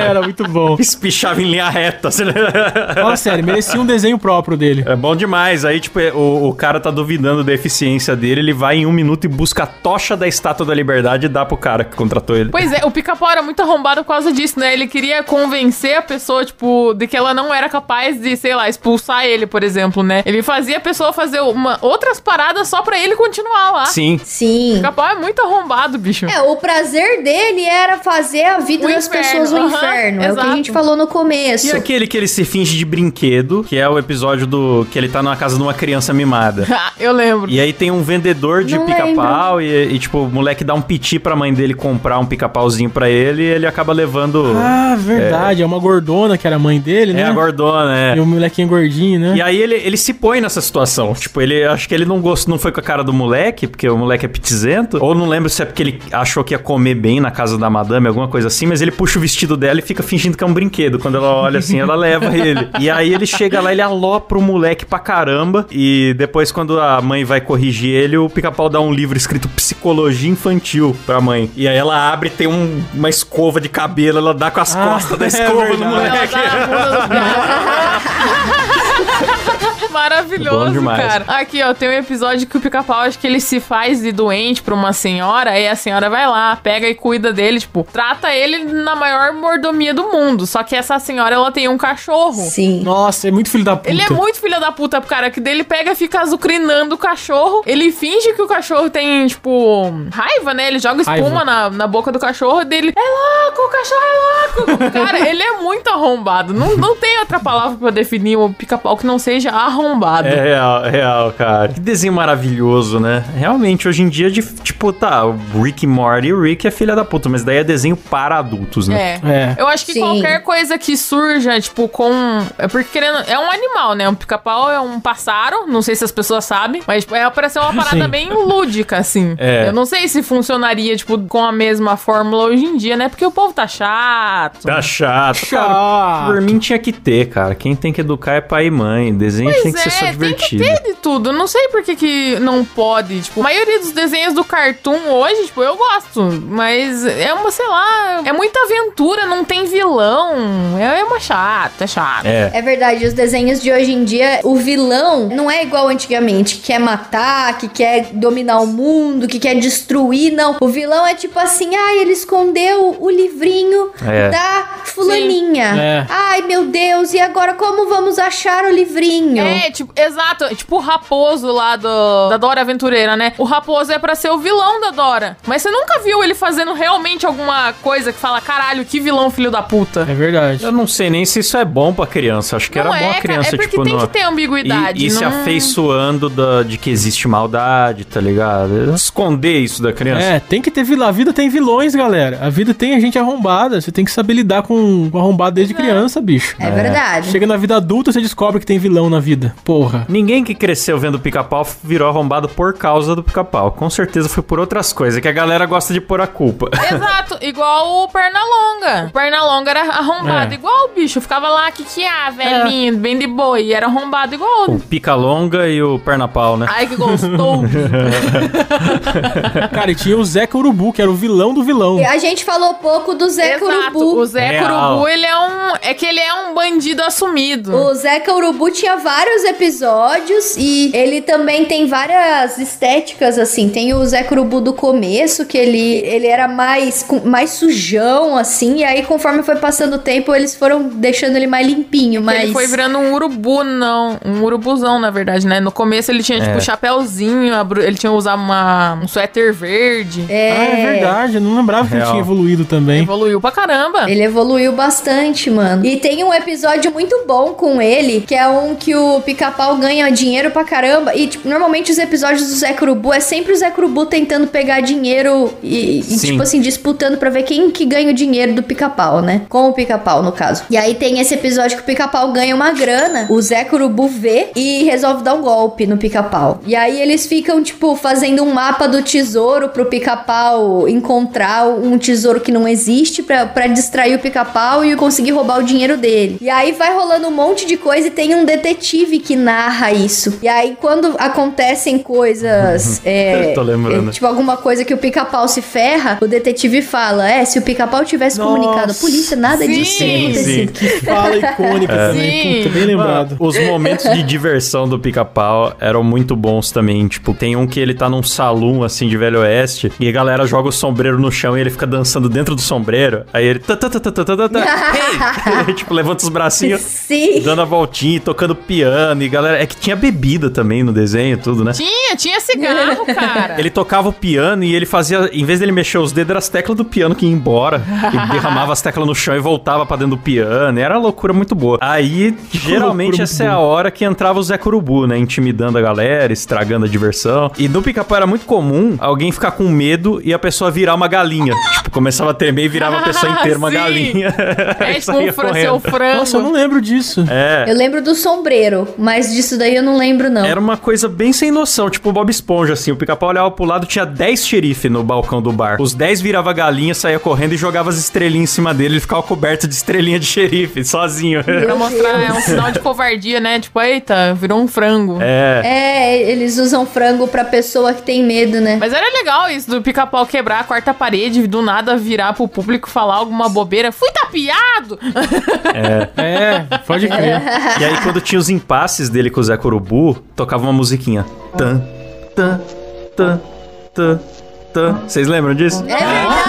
S3: Era muito bom.
S1: espichava em linha reta. assim, né?
S3: Fala sério, merecia um desenho próprio dele.
S1: É bom demais. Aí, tipo, o, o cara tá duvidando da eficiência dele, ele vai em um minuto e busca a tocha da Estátua da Liberdade e dá pro cara que contratou ele.
S2: Pois é, o pica-pau era muito arrombado por causa disso, né? Ele queria convencer a pessoa, tipo, de que ela não era capaz de, sei lá, expulsar ele, por exemplo, né? Ele fazia a pessoa fazer uma, outras paradas só pra ele continuar lá.
S1: Sim.
S2: O
S4: Sim.
S2: pica-pau é muito arrombado, bicho.
S4: É, o prazer dele era fazer a vida
S2: O
S4: das
S2: inferno,
S4: pessoas um
S2: aham,
S4: inferno. É o que a gente falou no começo.
S1: E aquele que ele se finge de brinquedo, que é o episódio do que ele tá na casa de uma criança mimada. *laughs*
S2: Ah, Eu lembro.
S1: E aí tem um vendedor de pica-pau e, e, tipo, o moleque dá um piti pra mãe dele comprar um pica-pauzinho pra ele e ele acaba levando...
S3: Ah, verdade. É, uma gordona que era a mãe dele, né?
S1: é a gordona, é.
S3: E o molequinho gordinho, né?
S1: E aí ele, ele se põe nessa situação. Tipo, ele acho que ele não gostou, não foi com a cara do moleque, porque o moleque é pitizento. Ou não lembro se é porque ele achou que ia comer bem na casa da madame, alguma coisa assim, mas ele puxa o vestido dela e fica fingindo que é um brinquedo. Quando ela olha assim, ela leva ele. E aí ele chega lá, ele alopra o moleque pra caramba. E depois, quando a mãe vai corrigir ele, o pica-pau dá um livro escrito Psicologia Infantil pra mãe. E aí ela abre e tem um- uma escova de cabelo, ela dá com as
S3: Ah,
S1: costas da *laughs*
S3: é
S1: escova
S3: verdade.
S2: Ela
S1: moleque.
S2: tá na bunda do
S1: Bom
S2: Maravilhoso, cara. Aqui, ó, tem um episódio que o pica-pau acho que ele se faz de doente pra uma senhora, aí a senhora vai lá, pega e cuida dele, tipo, trata ele na maior mordomia do mundo. Só que essa senhora, ela tem um cachorro.
S4: Sim.
S3: Nossa, é muito filho da puta.
S2: Ele é muito filho da puta, cara, que dele pega e fica azucrinando o cachorro. Ele finge que o cachorro tem, tipo, raiva, né? Ele joga espuma na, na boca do cachorro dele. É louco, o cachorro é louco. *laughs* Cara, ele é muito arrombado. Não, não tem outra palavra pra definir o pica-pau que não seja arrombado.
S1: É real, é real, cara. Que desenho maravilhoso, né? Realmente, hoje em dia, de, tipo, tá, o Rick e Morty, o Rick é filha da puta, mas daí é desenho para adultos, né?
S2: É.
S3: É.
S2: Eu acho que
S4: Sim.
S2: qualquer coisa que surja, tipo, com. É porque querendo. É um animal, né? Um pica-pau é um pássaro. Não sei se as pessoas sabem. Mas tipo, é pra ser uma parada
S3: Sim.
S2: bem lúdica, assim.
S1: É.
S2: Eu não sei se funcionaria, tipo, com a mesma fórmula hoje em dia, né? Porque o povo tá chato.
S1: Tá chato. Cara,
S3: Chato.
S1: por mim tinha que ter, cara. Quem tem que educar é pai e mãe. Desenho
S2: Pois
S1: tem que ser só
S2: é,
S1: divertido.
S2: tem que ter de tudo. Não sei por que, que não pode. Tipo, a maioria dos desenhos do Cartoon hoje, tipo, eu gosto. Mas é uma, sei lá, é muita aventura, não tem vilão. É, é uma chata, é chato.
S1: É.
S4: É verdade, os desenhos de hoje em dia, o vilão não é igual antigamente, que quer matar, que quer dominar o mundo, que quer destruir, não. O vilão é tipo assim, ai, ele escondeu o livrinho
S1: É.
S4: da fulaninha.
S3: É.
S4: Ai, meu Deus, e agora como vamos achar o livrinho?
S2: É, tipo, exato. É Tipo o raposo lá do, da Dora Aventureira, né? O raposo é pra ser o vilão da Dora. Mas você nunca viu ele fazendo realmente alguma coisa que fala, caralho, que vilão filho da puta.
S3: É verdade.
S1: Eu não sei nem se isso é bom pra criança. Acho que
S2: Não
S1: era bom
S2: é,
S1: a
S2: cara,
S1: criança,
S2: é porque
S1: tipo,
S2: tem
S1: no-
S2: que ter ambiguidade.
S1: E, e se
S2: não-
S1: afeiçoando da- de que existe maldade, tá ligado? Esconder isso da criança.
S3: É, tem que ter vilão. A vida tem vilões, galera. A vida tem a gente arrombada. Você tem que saber lidar com com arrombado desde criança, bicho.
S4: É verdade.
S3: Chega na vida adulta, você descobre que tem vilão na vida. Porra.
S1: Ninguém que cresceu vendo pica-pau virou arrombado por causa do pica-pau. Com certeza foi por outras coisas, que a galera gosta de pôr a culpa. *laughs*
S2: Exato, igual o Pernalonga. O Pernalonga era arrombado
S3: É.
S2: igual o bicho. Ficava lá, que que é, velhinho, bem de boi. E era arrombado igual.
S1: O pica-longa e o perna-pau, né?
S2: Ai, que gostoso. *laughs*
S3: Cara, e tinha o Zeca Urubu, que era o vilão do vilão.
S4: A gente falou pouco do Zeca
S2: Exato.
S4: Urubu.
S2: O Zé
S1: Real.
S2: Curubu, ele é um. É que ele é um bandido assumido.
S4: O Zeca Urubu tinha vários episódios e ele também tem várias estéticas, assim. Tem o Zeca Urubu do começo, que ele, ele era mais, mais sujão, assim. E aí, conforme foi passando o tempo, eles foram deixando ele mais limpinho, mas...
S2: Ele foi virando um urubu, não. Um urubuzão, na verdade, né? No começo ele tinha, tipo,
S1: É.
S2: chapéuzinho, a bru- ele tinha usado uma, um suéter verde.
S3: Ah, é verdade. Eu não lembrava que ele
S1: Real.
S3: tinha evoluído também.
S2: Evoluiu pra caramba.
S4: Ele evoluiu bastante, mano. E tem um episódio muito bom com ele, que é um que o pica-pau ganha dinheiro pra caramba. E, tipo, normalmente os episódios do Zé Curubu é sempre o Zé Curubu tentando pegar dinheiro e, e, tipo assim, disputando pra ver quem que ganha o dinheiro do pica-pau, né? Com o pica-pau, no caso. E aí tem esse episódio que o pica-pau ganha uma grana, o Zé Curubu vê e resolve dar um golpe no pica-pau. E aí eles ficam, tipo, fazendo um mapa do tesouro pro pica-pau encontrar um tesouro que não existe pra, pra distrair o pica-pau e conseguir roubar o dinheiro dele. E aí vai rolando um monte de coisa e tem um detetive que narra isso. E aí quando acontecem coisas. é,
S1: Tô lembrando.
S4: é, tipo, alguma coisa que o pica-pau se ferra, o detetive fala: É, se o pica-pau tivesse
S3: Nossa.
S4: comunicado à polícia, nada
S2: Sim,
S4: disso teria
S1: sim.
S4: acontecido.
S3: Que fala icônica também.
S2: Sim.
S3: Puta, bem lembrado.
S1: Os momentos de diversão do pica-pau eram muito bons também. Tipo, tem um que ele tá num salão assim de Velho Oeste e a galera joga o sombreiro no chão e ele fica dançando dentro do sombreiro. Aí ele. tá, tá, tá, tá, tá, tá, tá, tá. Hey! tipo, levanta os bracinhos.
S4: Sim.
S1: Dando a voltinha, e tocando piano e galera. É que tinha bebida também no desenho, tudo, né?
S2: Tinha, tinha cigarro, cara.
S1: Ele tocava o piano e ele fazia, em vez dele mexer os dedos, eram as teclas do piano que ia embora. e derramava as teclas no chão e voltava pra dentro do piano. Era uma loucura muito boa. Aí, geralmente, essa é a hora que entrava o Zé Curubu, né? Intimidando a galera, estragando a diversão. E no pica-pau era muito comum alguém ficar com medo e a pessoa virar uma galinha. tipo, começava a tremer e virava a pessoa *laughs* inteira uma galinha. *laughs*
S2: É tipo um fran seu
S1: correndo.
S2: frango.
S3: Nossa, eu não lembro disso.
S1: É.
S4: Eu lembro do sombreiro, mas disso daí eu não lembro, não.
S1: Era uma coisa bem sem noção, tipo o Bob Esponja, assim. O pica-pau olhava pro lado, tinha 10 xerife no balcão do bar. Os 10 virava galinha, saía correndo e jogava as estrelinhas em cima dele. Ele ficava coberto de estrelinha de xerife, sozinho.
S2: Pra mostrar, é um sinal de covardia, né? Tipo, eita, virou um frango.
S1: É.
S4: É, eles usam frango pra pessoa que tem medo, né?
S2: Mas era legal isso do pica-pau quebrar a quarta parede e do nada virar pro público falar alguma bobeira. Fui tapeado!
S3: É, pode crer.
S1: E aí, quando tinha os impasses dele com o Zé Corubu, tocava uma musiquinha. Tan, tan, tan, tan, tan. Vocês lembram disso?
S4: É verdade.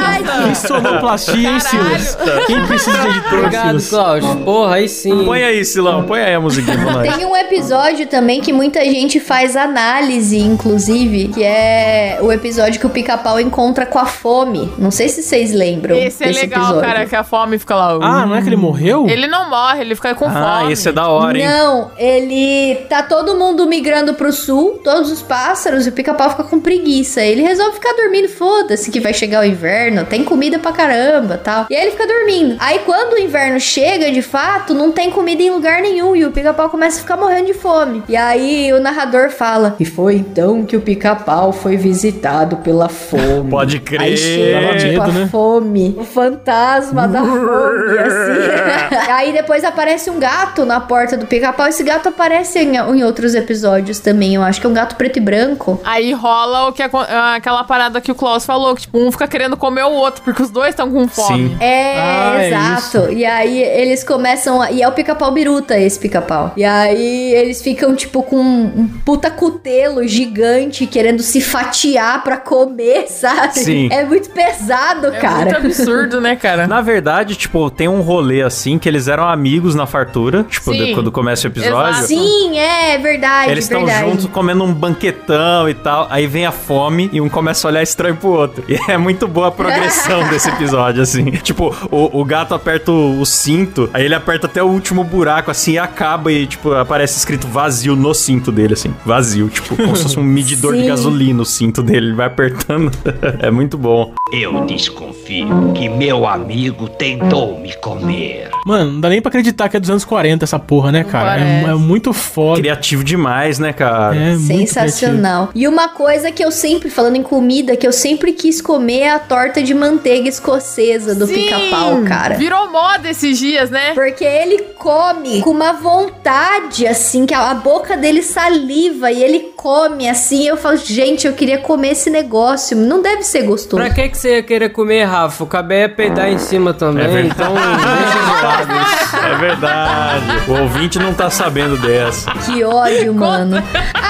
S3: Que sonoplastia, hein. Silas? Quem precisa de editor,
S5: Obrigado,
S3: Silas?
S5: Cláudio. Porra, aí sim.
S1: Põe aí, Silão, põe aí a musiquinha pra nós.
S4: Tem um episódio também que muita gente faz análise, inclusive, que é o episódio que o pica-pau encontra com a fome. Não sei se vocês lembram.
S2: Esse é
S4: desse
S2: legal,
S4: episódio.
S2: cara, que a fome fica lá.
S3: Ah, não é que ele morreu?
S2: Ele não morre, ele fica com
S1: Ah,
S2: fome.
S1: esse é da hora, hein?
S4: Não, ele tá todo mundo migrando pro sul, todos os pássaros, e o pica-pau fica com preguiça. Ele resolve ficar dormindo, foda-se que vai chegar o inverno, tem comida pra caramba tal. E aí ele fica dormindo. Aí quando o inverno chega, de fato, não tem comida em lugar nenhum e o pica-pau começa a ficar morrendo de fome. E aí o narrador fala: E foi então que o pica-pau foi visitado pela fome.
S1: Pode crer.
S4: Aí chega tipo,
S3: medo,
S4: a
S3: né?
S4: fome, o fantasma da fome, assim. *laughs* Aí depois aparece um gato na porta do pica-pau. Esse gato aparece em, em outros episódios também. Eu acho que é um gato preto e branco.
S2: Aí rola o que acon- aquela parada que o Klaus falou, que tipo, um fica querendo comer o outro, porque os dois estão com fome.
S1: Sim.
S4: É,
S3: Ah, é
S4: exato. e aí eles começam. A, e é o pica-pau biruta, esse pica-pau. E aí eles ficam, tipo, com um puta cutelo gigante querendo se fatiar pra comer, *laughs* sabe?
S1: Sim.
S4: É muito pesado,
S2: É
S4: cara.
S2: muito absurdo, né, cara?
S1: Na verdade, tipo, tem um rolê assim que eles eram amigos na fartura, tipo, de- quando começa o episódio.
S2: Exato.
S4: Sim, é verdade.
S1: Eles estão juntos comendo um banquetão e tal. Aí vem a fome e um começa a olhar estranho pro outro. E é muito boa a progressão *laughs* desse episódio, assim. Tipo, o, o gato aperta o, o cinto, aí ele aperta até o último buraco, assim, e acaba e, tipo, aparece escrito vazio no cinto dele, assim. Vazio, tipo, como se fosse um medidor de
S4: Sim.
S1: gasolina o cinto dele. Ele vai apertando. *laughs* é muito bom.
S7: Eu desconfio que meu amigo tentou me comer.
S3: Mano, dá nem pra acreditar que é dos anos 40 essa porra, né, cara? É, é muito foda.
S1: Criativo demais, né, cara?
S3: É.
S4: Sensacional. E uma coisa que eu sempre, falando em comida, que eu sempre quis comer é a torta de manteiga escocesa do pica-pau, cara.
S2: Virou moda esses dias, né?
S4: Porque ele come com uma vontade, assim, que a, boca dele saliva e ele come assim. Eu falo, gente, eu queria comer esse negócio. Não deve ser gostoso.
S5: Pra que, que você ia querer comer, Rafa? O cabé ia peidar em cima também,
S1: É
S5: então deixa de lado isso.
S1: É verdade. O ouvinte não tá sabendo dessa.
S4: Que ódio, mano.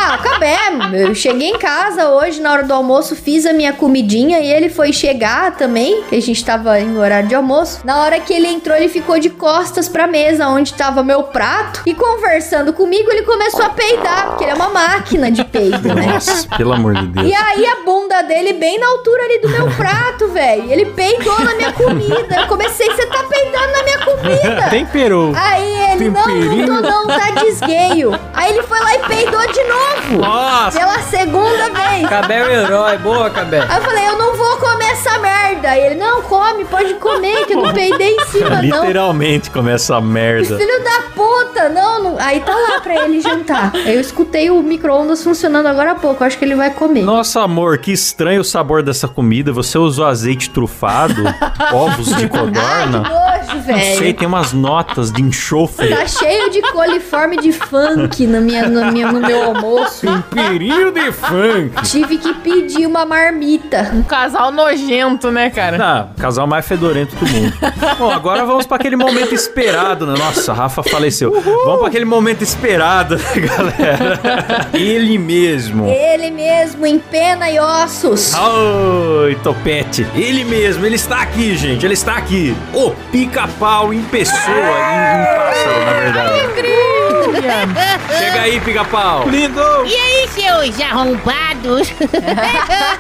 S4: Ah, acabei. Eu cheguei em casa hoje, na hora do almoço, fiz a minha comidinha e ele foi chegar também, que a gente tava em horário de almoço. Na hora que ele entrou, ele ficou de costas pra mesa onde tava meu prato e conversando comigo, ele começou a peidar, porque ele é uma máquina de peido, né?
S1: Nossa, pelo amor de Deus.
S4: E aí a bunda dele bem na altura ali do meu prato, velho. Ele peidou na minha comida. Eu comecei, você tá peidando na minha comida.
S3: Temperou.
S4: Aí ele, não, não tô não, tá desgueio. Aí ele foi lá e peidou de novo.
S1: Nossa!
S4: Pela segunda vez.
S5: Cabé é o herói, boa, Cabé.
S4: Aí eu falei, eu não vou comer essa merda. Aí ele, não, come, pode comer, que eu não peidei em cima, não.
S1: Literalmente começa a merda.
S4: Filho da puta, não, não. Aí tá lá pra ele jantar. Aí eu escutei o micro-ondas funcionando agora há pouco. Acho que ele vai comer.
S1: Nossa, amor, que estranho o sabor dessa comida. Você usou azeite trufado, *laughs* ovos de
S4: Ai, que
S1: codorna.
S4: nojo,
S1: Não sei,
S4: velho.
S1: tem umas notas de enxofre.
S4: Tá cheio de coliforme de funk na minha, na minha, no meu almoço.
S1: Temperinho de funk.
S4: Tive que pedir uma marmita.
S2: Um casal nojento, né, cara?
S1: Ah, casal mais fedorento do mundo. Bom, agora vamos para aquele momento esperado, né? Nossa, a Rafa faleceu. Vamos para aquele momento esperado, *laughs* galera. Ele mesmo.
S4: Ele mesmo, em pena e ossos.
S1: Oi, Topete. Ele mesmo, ele está aqui, gente. Ele está aqui. O pica-pau em pessoa, em, em pássaro, na verdade. Chega aí, pica-pau.
S3: Lindo!
S8: E aí, seus arrombados?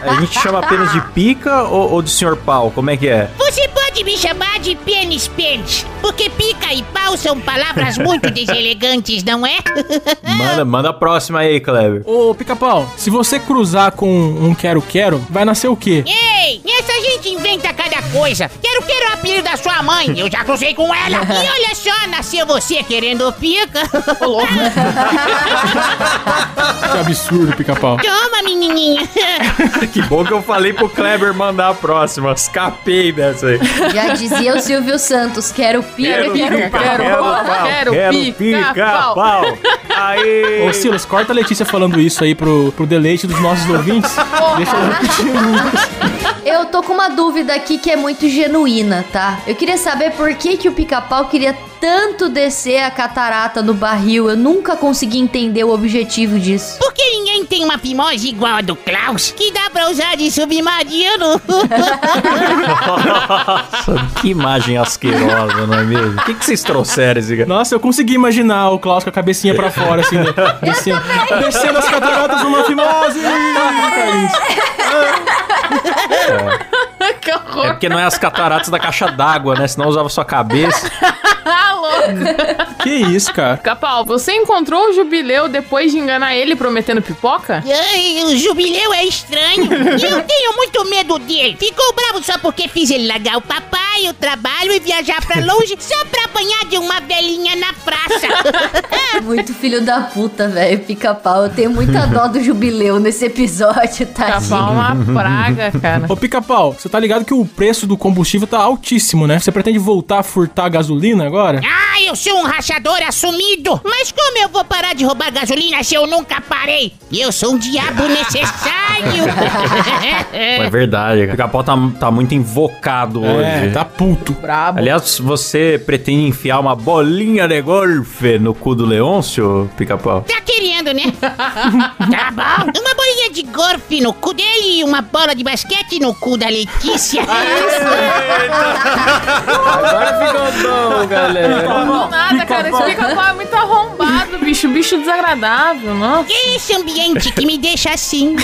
S1: A gente chama apenas de pica ou, ou de senhor pau? Como é que é?
S8: Você pode me chamar de pênis pênis, porque pica e pau são palavras muito *laughs* deselegantes, não é?
S1: Manda, manda a próxima aí, Kleber.
S3: Ô, pica-pau, se você cruzar com um quero-quero, vai nascer o quê?
S8: Ei, essa gente inventa cada coisa. Quero quero o apelido da sua mãe. Eu já cruzei com ela. E olha só, nasceu você querendo pica. *laughs* *laughs*
S3: Que absurdo, pica-pau.
S8: Toma, menininha. *laughs*
S1: Que bom que eu falei pro Kleber mandar a próxima. Escapei dessa aí.
S4: Já dizia o Silvio Santos, quero pica, quero,
S2: pica, quero pau, quero pica, pau.
S1: Aí.
S3: Ô, Silas, corta a Letícia falando isso aí pro, pro deleite dos nossos ouvintes. Deixa ela repetindo.
S4: Eu tô com uma dúvida aqui que é muito genuína, tá? Eu queria saber por que, que o pica-pau queria tanto descer a catarata no barril. Eu nunca consegui entender o objetivo disso.
S8: Por que ninguém tem uma fimose igual a do Klaus, que dá pra usar de submarino?
S1: Nossa, *laughs* que imagem asquerosa, não é mesmo? O que, que vocês trouxeram, Ziga?
S3: Nossa, eu consegui imaginar o Klaus com a cabecinha pra fora, assim, né? *laughs* descendo, descendo as cataratas numa fimose. *laughs* *laughs*
S2: que
S1: É
S2: horror.
S1: porque não é as cataratas da caixa d'água, né? Senão usava sua cabeça. *laughs*
S2: Louco. *laughs*
S3: Que isso, cara?
S2: Capal, você encontrou o Jubileu depois de enganar ele prometendo pipoca?
S8: Ai, o jubileu é estranho. E *laughs* eu tenho muito medo dele. Ficou bravo só porque fiz ele largar o papai, o trabalho e viajar pra longe só pra apanhar de uma velhinha na praça. *laughs*
S4: Muito filho da puta, velho. Pica-pau. Eu tenho muita dó do jubileu nesse episódio, tá?
S2: Capal é uma praga, cara.
S3: Ô, pica-pau, você tá ligado que o preço do combustível tá altíssimo, né? Você pretende voltar a furtar gasolina agora?
S8: Ah, eu sou um rachador assumido. Mas como eu vou parar de roubar gasolina se eu nunca parei? Eu sou um diabo necessário. *laughs*
S1: É verdade. O pica-pau tá, tá muito invocado
S3: É,
S1: hoje.
S3: tá puto.
S2: Brabo.
S1: Aliás, você pretende enfiar uma bolinha de golfe no cu do Leôncio, pica-pau?
S8: Tá querendo, né? *laughs* tá bom. Uma bolinha de golfe no cu dele e uma bola de basquete no cu da Letícia. *laughs*
S5: Agora ficou bom, galera.
S2: Não nada, cara. Esse pica-pau é muito arrombado, bicho. Bicho desagradável, não?
S8: Esse ambiente que me deixa assim.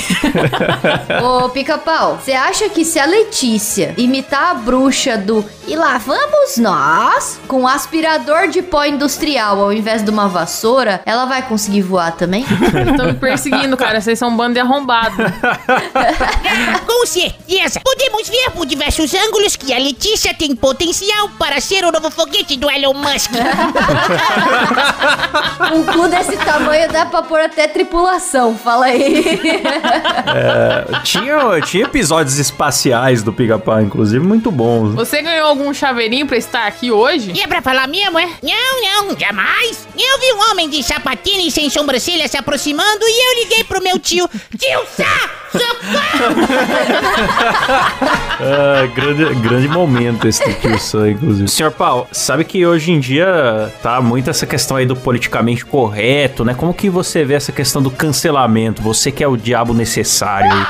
S8: *laughs*
S4: Ô, pica-pau, você acha que se a Letícia imitar a bruxa do E lá vamos nós, com um aspirador de pó industrial ao invés de uma vassoura, ela vai conseguir voar também? *laughs*
S2: Estão me perseguindo, cara. Vocês são um bando de arrombado. *laughs*
S8: Com certeza. Podemos ver por diversos ângulos que a Letícia tem potencial para ser o novo foguete do Elon Musk. *laughs*
S4: Um cu desse tamanho dá pra pôr até tripulação, fala aí.
S1: Tinha, tinha episódios espaciais do pica-pau, inclusive, muito bons.
S2: Você ganhou algum chaveirinho pra estar aqui hoje?
S8: E é pra falar mesmo, é? Não, não, jamais. Eu vi um homem de sapatinho e sem sobrancelha se aproximando e eu liguei pro meu tio. Tio Sá, socorro! *laughs*
S1: Ah, grande, grande momento esse do Tio Sam, inclusive. Senhor Paulo, sabe que hoje em dia tá muito essa questão aí do politicamente correto, né? Como que você vê essa questão do cancelamento? Você que é o diabo necessário aí.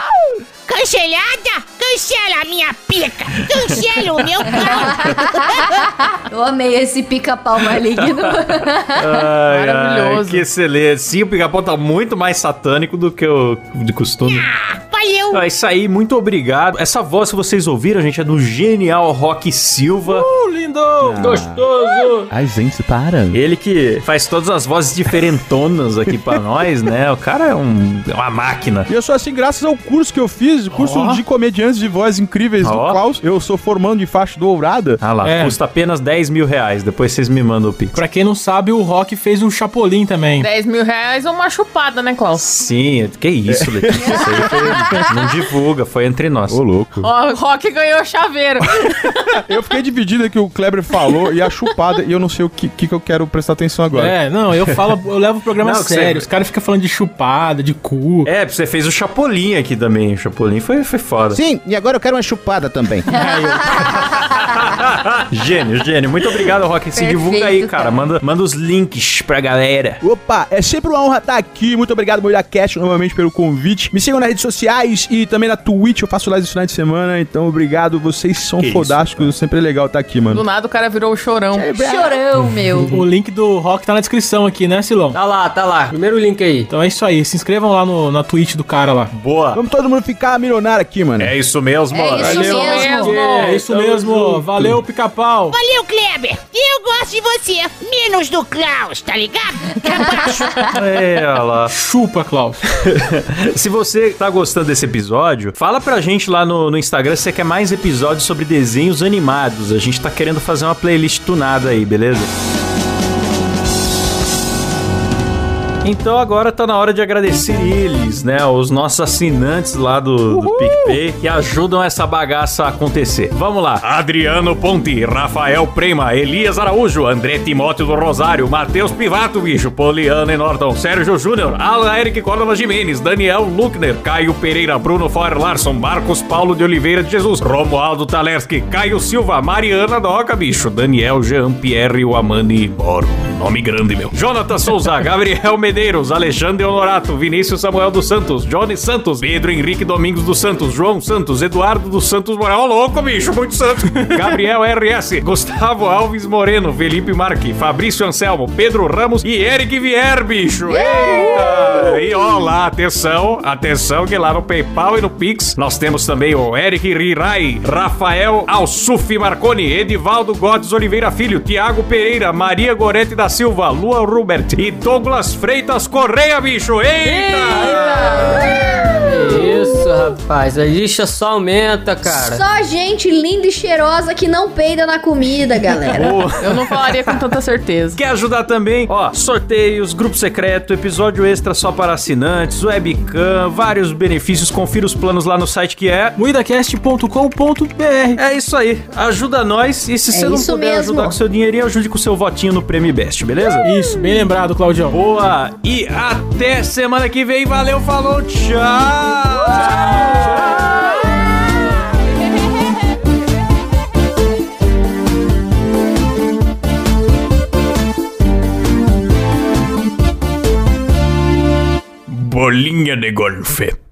S8: Cancelada? Cancela a minha pica! Cancela o meu pau! *laughs*
S4: Eu amei esse pica-pau maligno.
S1: Ai,
S2: Maravilhoso.
S1: ai, que excelente. Sim, o pica-pau tá muito mais satânico do que o de costume.
S8: Ah, valeu!
S1: É isso aí, muito obrigado. Essa voz que vocês ouviram, gente, é do genial Rock Silva.
S3: Uh, lindo!
S5: Gostoso!
S9: Ai, gente, para.
S1: Ele que faz todas as vozes diferentonas aqui pra *laughs* nós, né? O cara é, um, é uma máquina.
S9: E eu sou assim graças ao curso que eu fiz, o curso
S1: Ó.
S9: de comediantes de voz incríveis do
S1: Ó.
S9: Klaus. Eu sou formando de faixa dourada.
S1: Ah lá,
S3: É.
S1: custa apenas 10 mil reais. Depois vocês me mandam o pix.
S3: Pra quem não sabe, o Rock fez o Chapolin também.
S2: 10 mil reais ou uma chupada, né, Klaus?
S1: Sim, que isso, Letícia. Isso aí foi *laughs* Não divulga, foi entre nós.
S9: Ô, louco.
S2: Ó, o Rock ganhou chaveiro. *laughs*
S9: Eu fiquei dividido que o Kleber falou e a chupada, e eu não sei o que, que, que eu quero prestar atenção agora.
S3: É, não, eu falo, eu levo o programa
S1: Não, que você-
S3: sério. Os caras ficam falando de chupada, de cu.
S1: É, você fez o Chapolin aqui também. O Chapolin foi, foi foda.
S10: Sim, e agora eu quero uma chupada também. *laughs* *laughs*
S1: Gênio, gênio. Muito obrigado, Rock. Se
S4: Perfeito,
S1: divulga aí, cara.
S4: cara.
S1: Manda, manda os links pra galera.
S9: Opa, é sempre uma honra estar aqui. Muito obrigado, MolhaCast, novamente pelo convite. Me sigam nas redes sociais e também na Twitch. Eu faço live no final de semana. Então, obrigado. Vocês são
S1: Que
S9: fodásticos. sempre é legal estar aqui,
S2: Do
S9: mano.
S2: nada o cara virou o chorão.
S4: Chorão, meu. *laughs*
S3: O link do rock tá na descrição aqui, né, Silão?
S5: Tá lá, tá lá. Primeiro link aí.
S3: Então é isso aí. Se inscrevam lá no, na Twitch do cara lá.
S1: Boa.
S9: Vamos todo mundo ficar milionário aqui, mano.
S1: É isso mesmo,
S4: É isso
S1: Valeu.
S4: mesmo.
S3: É isso mesmo. Valeu, pica-pau.
S8: Valeu, Kleber. Eu gosto de você. Menos do Klaus, tá ligado? *laughs*
S1: É, olha lá.
S3: Chupa, Klaus. *laughs*
S1: Se você tá gostando desse episódio, fala pra gente lá no, no Instagram se você quer mais episódios sobre desenhos animados. A gente tá querendo fazer uma playlist tunada aí, beleza? Então agora tá na hora de agradecer eles, né? Os nossos assinantes lá do, do PicPay que ajudam essa bagaça a acontecer. Vamos lá. Adriano Ponte, Rafael Prema, Elias Araújo, André Timóteo do Rosário, Matheus Pivato, bicho, Poliana e Norton, Sérgio Júnior, Alan Eric Córdova Jimenez, Daniel Luckner, Caio Pereira, Bruno Foer Larson, Marcos Paulo de Oliveira de Jesus, Romualdo Talerski, Caio Silva, Mariana Doca, bicho, Daniel Jean Pierre Wamani Moro. Nome grande, meu. Jonathan Souza, *laughs* Gabriel Medeiros, Alexandre Honorato, Vinícius Samuel dos Santos, Johnny Santos, Pedro Henrique Domingos dos Santos, João Santos, Eduardo dos Santos Moral. Ô, louco, bicho, muito santo. *laughs* Gabriel RS, Gustavo Alves Moreno, Felipe Marque, Fabrício Anselmo, Pedro Ramos e Eric Vier, bicho. Eita! E ó lá, atenção, atenção que lá no PayPal e no Pix nós temos também o Eric Rirai, Rafael Alsuf Marconi, Edivaldo Godes Oliveira Filho, Tiago Pereira, Maria Gorete da Silva, Lua Rubert e Douglas Freitas Correia, bicho. Eita!
S5: Isso, rapaz. A lixa só aumenta, cara.
S4: Só gente linda e cheirosa que não peida na comida, galera. *laughs*
S2: Eu não falaria com tanta certeza.
S1: Quer ajudar também? Ó, sorteios, grupo secreto, episódio extra só para assinantes, webcam, vários benefícios. Confira os planos lá no site que é.
S3: Muidacast.com.br
S1: É isso aí. Ajuda nós e se
S4: É
S1: você não
S4: isso
S1: puder
S4: mesmo.
S1: ajudar com seu dinheirinho, ajude com seu votinho no Prêmio Best, beleza?
S3: Isso, bem lembrado, Claudião.
S1: Boa! E até semana que vem. Valeu, falou, tchau! Bolinha de golfe.